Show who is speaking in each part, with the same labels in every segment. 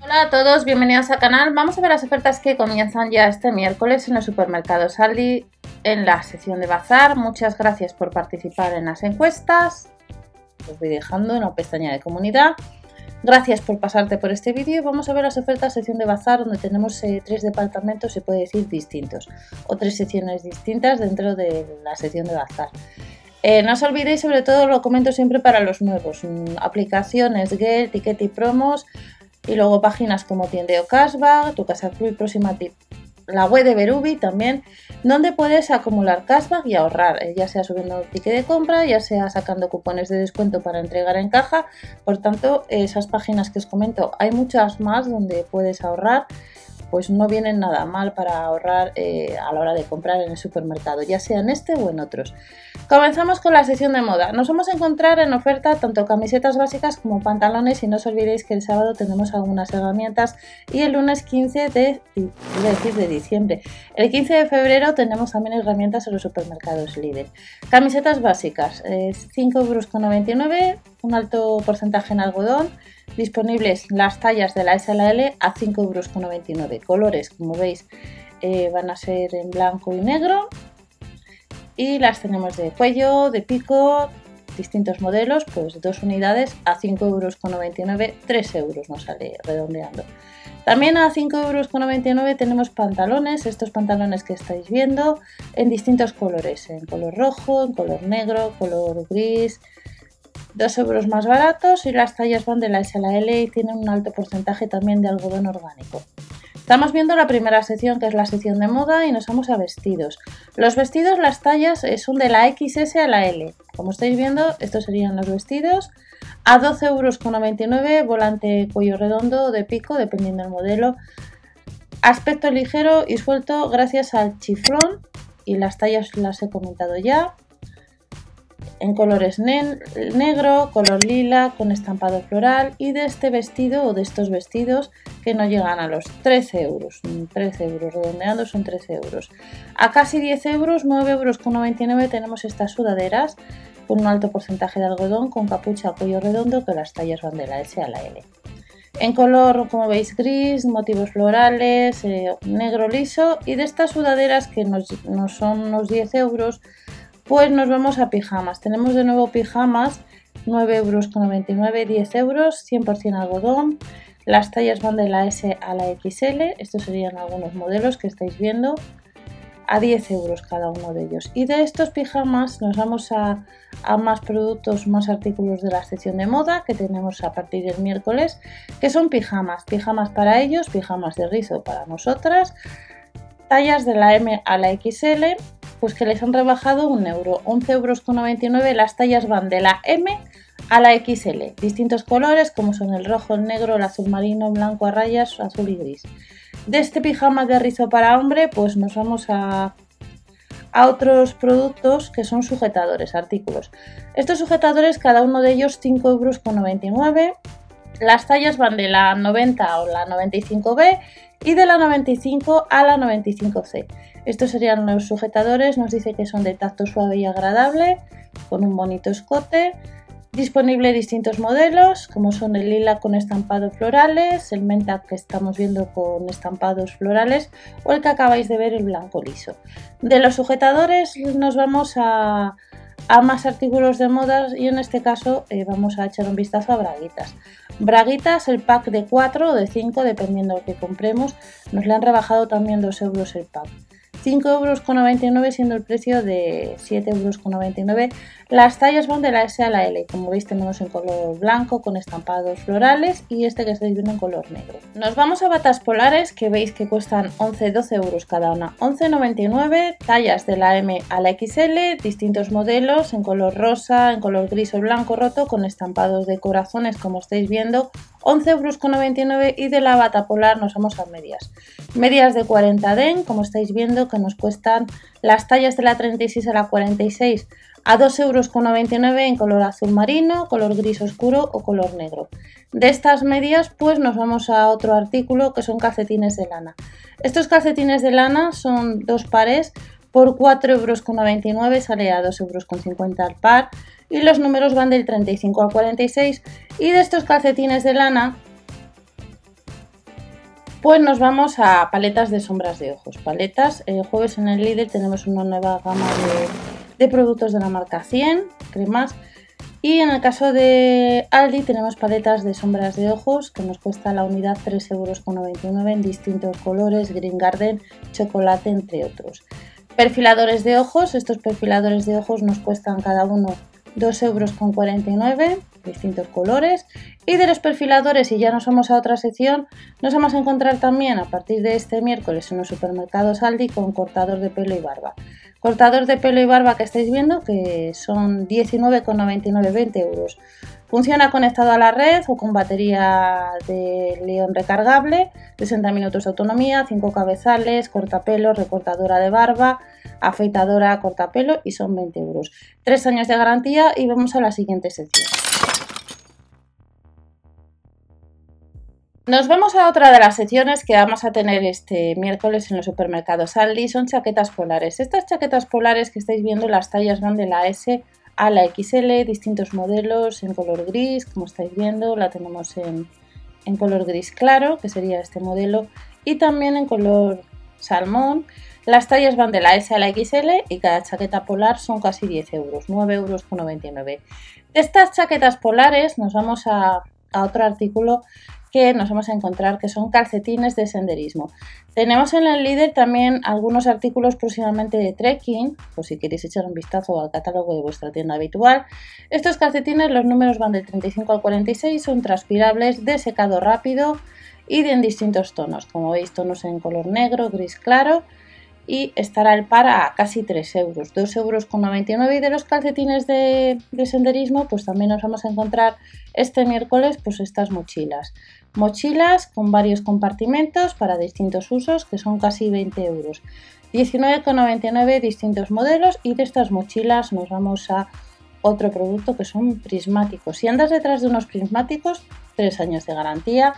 Speaker 1: Hola a todos, bienvenidos al canal. Vamos a ver las ofertas que comienzan ya este miércoles en los supermercados Aldi en la sección de bazar. Muchas gracias por participar en las encuestas. Os voy dejando en la pestaña de comunidad. Gracias por pasarte por este vídeo. Vamos a ver las ofertas sección de bazar donde tenemos eh, tres departamentos, se puede decir, distintos o tres secciones distintas dentro de la sección de bazar. Eh, no os olvidéis, sobre todo lo comento siempre para los nuevos, mm, aplicaciones, Get, Ticket y Promos, y luego páginas como Tiendeo Cashback, Tu Casa Club y Próxima Tip. La web de Berubi también, donde puedes acumular cashback y ahorrar, eh, ya sea subiendo el ticket de compra, ya sea sacando cupones de descuento para entregar en caja. Por tanto, esas páginas que os comento, hay muchas más donde puedes ahorrar pues no vienen nada mal para ahorrar eh, a la hora de comprar en el supermercado, ya sea en este o en otros. Comenzamos con la sección de moda. Nos vamos a encontrar en oferta tanto camisetas básicas como pantalones y no os olvidéis que el sábado tenemos algunas herramientas y el lunes 15 de, de diciembre. El 15 de febrero tenemos también herramientas en los supermercados líder. Camisetas básicas, eh, 5,99 euros, un alto porcentaje en algodón, disponibles las tallas de la S a la L a 5,99 euros. Colores, como veis, eh, van a ser en blanco y negro y las tenemos de cuello, de pico, distintos modelos, pues dos unidades a 5,99 euros, 3 euros nos sale redondeando. También a 5,99 euros tenemos pantalones, estos pantalones que estáis viendo, en distintos colores, en color rojo, en color negro, color gris, 2 euros más baratos y las tallas van de la S a la L y tienen un alto porcentaje también de algodón orgánico. Estamos viendo la primera sección que es la sección de moda y nos vamos a vestidos. Los vestidos, las tallas son de la XS a la L. Como estáis viendo, estos serían los vestidos. A 12,99 euros, volante cuello redondo de pico, dependiendo del modelo. Aspecto ligero y suelto gracias al chiflón y las tallas las he comentado ya en colores negro, color lila, con estampado floral y de este vestido o de estos vestidos que no llegan a los 13 euros. 13 euros, redondeando son 13 euros. A casi 10 euros, 9 euros con 99 tenemos estas sudaderas con un alto porcentaje de algodón con capucha a cuello redondo que las tallas van de la S a la L. En color, como veis, gris, motivos florales, eh, negro liso y de estas sudaderas que nos, nos son unos 10 euros pues nos vamos a pijamas. Tenemos de nuevo pijamas, 9,99 euros, 10 euros, 100% algodón. Las tallas van de la S a la XL. Estos serían algunos modelos que estáis viendo. A 10 euros cada uno de ellos. Y de estos pijamas nos vamos a, a más productos, más artículos de la sección de moda que tenemos a partir del miércoles, que son pijamas. Pijamas para ellos, pijamas de rizo para nosotras. Tallas de la M a la XL pues que les han rebajado un euro, 11,99 euros. Las tallas van de la M a la XL, distintos colores como son el rojo, el negro, el azul marino, blanco a rayas, azul y gris. De este pijama de rizo para hombre, pues nos vamos a, a otros productos que son sujetadores, artículos. Estos sujetadores, cada uno de ellos 5,99 euros. Las tallas van de la 90 o la 95B y de la 95 a la 95C. Estos serían los sujetadores, nos dice que son de tacto suave y agradable, con un bonito escote. Disponible distintos modelos, como son el lila con estampados florales, el menta que estamos viendo con estampados florales o el que acabáis de ver, el blanco liso. De los sujetadores nos vamos a, más artículos de moda y en este caso eh, vamos a echar un vistazo a braguitas. Braguitas, el pack de 4 o de 5, dependiendo de lo que compremos, nos le han rebajado también 2 euros el pack. 5,99 euros siendo el precio de 7,99 euros. Las tallas van de la S a la L. Como veis tenemos en color blanco con estampados florales y este que estáis viendo en color negro. Nos vamos a batas polares que veis que cuestan 11-12 euros cada una. 11,99 tallas de la M a la XL, distintos modelos en color rosa, en color gris o blanco roto con estampados de corazones como estáis viendo 11,99 euros y de la bata polar nos vamos a medias. Medias de 40 den, como estáis viendo, que nos cuestan las tallas de la 36 a la 46 a 2,99 euros en color azul marino, color gris oscuro o color negro. De estas medias pues nos vamos a otro artículo que son calcetines de lana. Estos calcetines de lana son dos pares por 4,99 euros sale a 2,50 euros al par y los números van del 35 al 46 y de estos calcetines de lana Pues nos vamos a paletas de sombras de ojos. Paletas, el jueves en el líder tenemos una nueva gama de, de productos de la marca 100, cremas y en el caso de Aldi tenemos paletas de sombras de ojos que nos cuesta la unidad 3,99 euros en distintos colores, Green Garden, chocolate, entre otros. Perfiladores de ojos, estos perfiladores de ojos nos cuestan cada uno 2,49 euros, distintos colores. Y de los perfiladores, y ya nos vamos a otra sección, nos vamos a encontrar también a partir de este miércoles en los supermercados Aldi con cortador de pelo y barba. Cortador de pelo y barba que estáis viendo que son 19,99, 20 euros. Funciona conectado a la red o con batería de león recargable, 60 minutos de autonomía, 5 cabezales, cortapelo, recortadora de barba, afeitadora, cortapelo y son 20 euros. 3 años de garantía y vamos a la siguiente sección. Nos vamos a otra de las secciones que vamos a tener este miércoles en los supermercados Aldi. Son chaquetas polares. Estas chaquetas polares que estáis viendo, las tallas van de la S a la XL, distintos modelos en color gris, como estáis viendo. La tenemos en, en color gris claro, que sería este modelo, y también en color salmón. Las tallas van de la S a la XL y cada chaqueta polar son casi 10 euros, 9 euros con 99. De estas chaquetas polares nos vamos a, a otro artículo que nos vamos a encontrar que son calcetines de senderismo. Tenemos en el líder también algunos artículos próximamente de trekking, por si queréis echar un vistazo al catálogo de vuestra tienda habitual. Estos calcetines, los números van del 35 al 46, son transpirables, de secado rápido y de en distintos tonos. Como veis, tonos en color negro, gris claro y estará el par a casi 3 euros, 2 euros con 99 y de los calcetines de, de, senderismo pues también nos vamos a encontrar este miércoles pues estas mochilas. Mochilas con varios compartimentos para distintos usos que son casi 20 euros. 19,99 distintos modelos y de estas mochilas nos vamos a otro producto que son prismáticos. Si andas detrás de unos prismáticos 3 años de garantía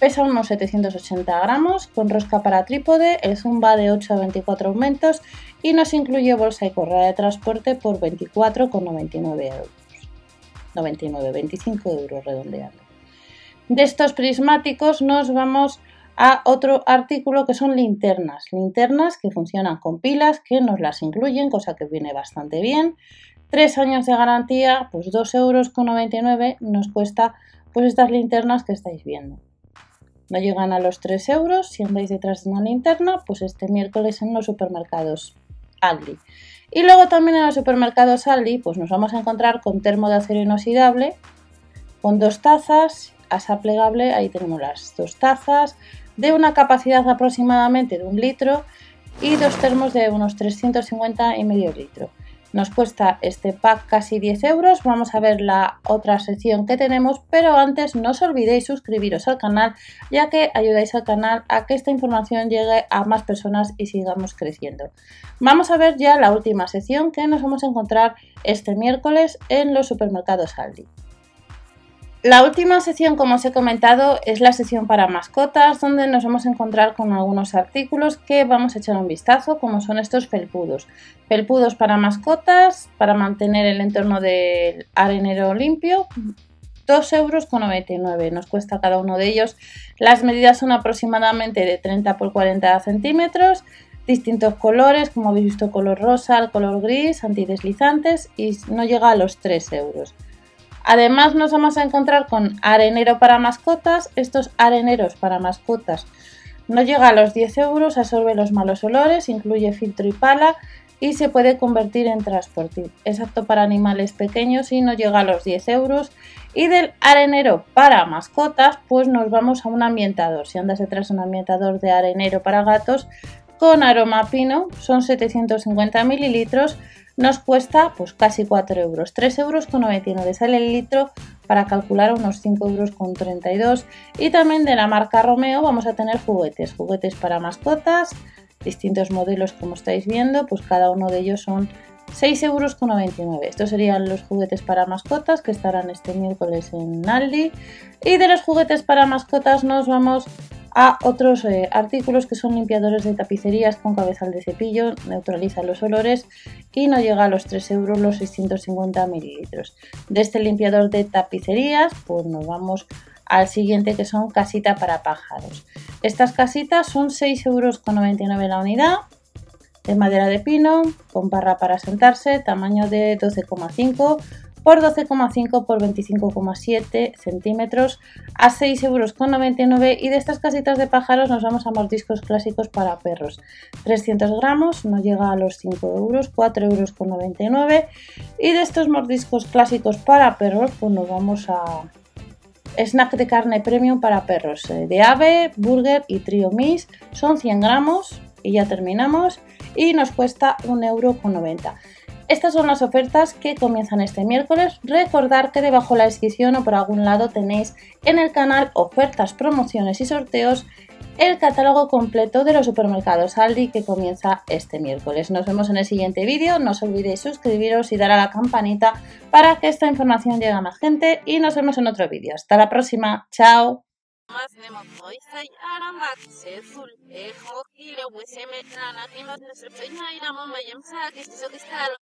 Speaker 1: Pesa unos 780 gramos, con rosca para trípode, el zoom va de 8 a 24 aumentos y nos incluye bolsa y correa de transporte por 24,99 euros. 99, 25 euros redondeando. De estos prismáticos nos vamos a otro artículo que son linternas. Linternas que funcionan con pilas, que nos las incluyen, cosa que viene bastante bien. Tres años de garantía, pues 2,99 euros nos cuesta pues estas linternas que estáis viendo no llegan a los 3 euros. Si andáis detrás de una linterna, pues este miércoles en los supermercados Aldi. Y luego también en los supermercados Aldi, pues nos vamos a encontrar con termo de acero inoxidable, con dos tazas, asa plegable, ahí tenemos las dos tazas, de una capacidad aproximadamente de un litro y dos termos de unos 350 y medio litro. Nos cuesta este pack casi 10 euros. Vamos a ver la otra sección que tenemos, pero antes no os olvidéis suscribiros al canal, ya que ayudáis al canal a que esta información llegue a más personas y sigamos creciendo. Vamos a ver ya la última sección que nos vamos a encontrar este miércoles en los supermercados Aldi. La última sección, como os he comentado, es la sección para mascotas, donde nos vamos a encontrar con algunos artículos que vamos a echar un vistazo, como son estos felpudos. Felpudos para mascotas, para mantener el entorno del arenero limpio, 2,99 euros. Nos cuesta cada uno de ellos. Las medidas son aproximadamente de 30 por 40 centímetros, distintos colores, como habéis visto, color rosa, color gris, antideslizantes y no llega a los 3 euros. Además nos vamos a encontrar con arenero para mascotas. Estos areneros para mascotas no llega a los 10 euros, absorbe los malos olores, incluye filtro y pala y se puede convertir en transporte. Es apto para animales pequeños y no llega a los 10 euros. Y del arenero para mascotas, pues nos vamos a un ambientador. Si andas detrás de un ambientador de arenero para gatos con aroma pino, son 750 mililitros nos cuesta pues casi 4 euros, 3 euros con 99 sale el litro para calcular unos 5 euros con 32 y también de la marca Romeo vamos a tener juguetes, juguetes para mascotas, distintos modelos como estáis viendo, pues cada uno de ellos son 6 euros con 99. Estos serían los juguetes para mascotas que estarán este miércoles en Aldi. Y de los juguetes para mascotas nos vamos a otros eh, artículos que son limpiadores de tapicerías con cabezal de cepillo, neutraliza los olores y no llega a los 3 euros los 650 mililitros. De este limpiador de tapicerías, pues nos vamos al siguiente que son casita para pájaros. Estas casitas son 6,99 euros la unidad, de madera de pino, con barra para sentarse, tamaño de 12,5 por 12,5 por 25,7 centímetros a 6,99 euros y de estas casitas de pájaros nos vamos a mordiscos clásicos para perros. 300 gramos no llega a los 5 euros 4,99 euros y de estos mordiscos clásicos para perros pues nos vamos a snack de carne premium para perros eh, de ave, burger y trio mix. Son 100 gramos y ya terminamos y nos cuesta 1,90 euro estas son las ofertas que comienzan este miércoles. Recordar que debajo de la descripción o por algún lado tenéis en el canal ofertas, promociones y sorteos el catálogo completo de los supermercados Aldi que comienza este miércoles. Nos vemos en el siguiente vídeo. No os olvidéis suscribiros y dar a la campanita para que esta información llegue a más gente y nos vemos en otro vídeo. Hasta la próxima. Chao.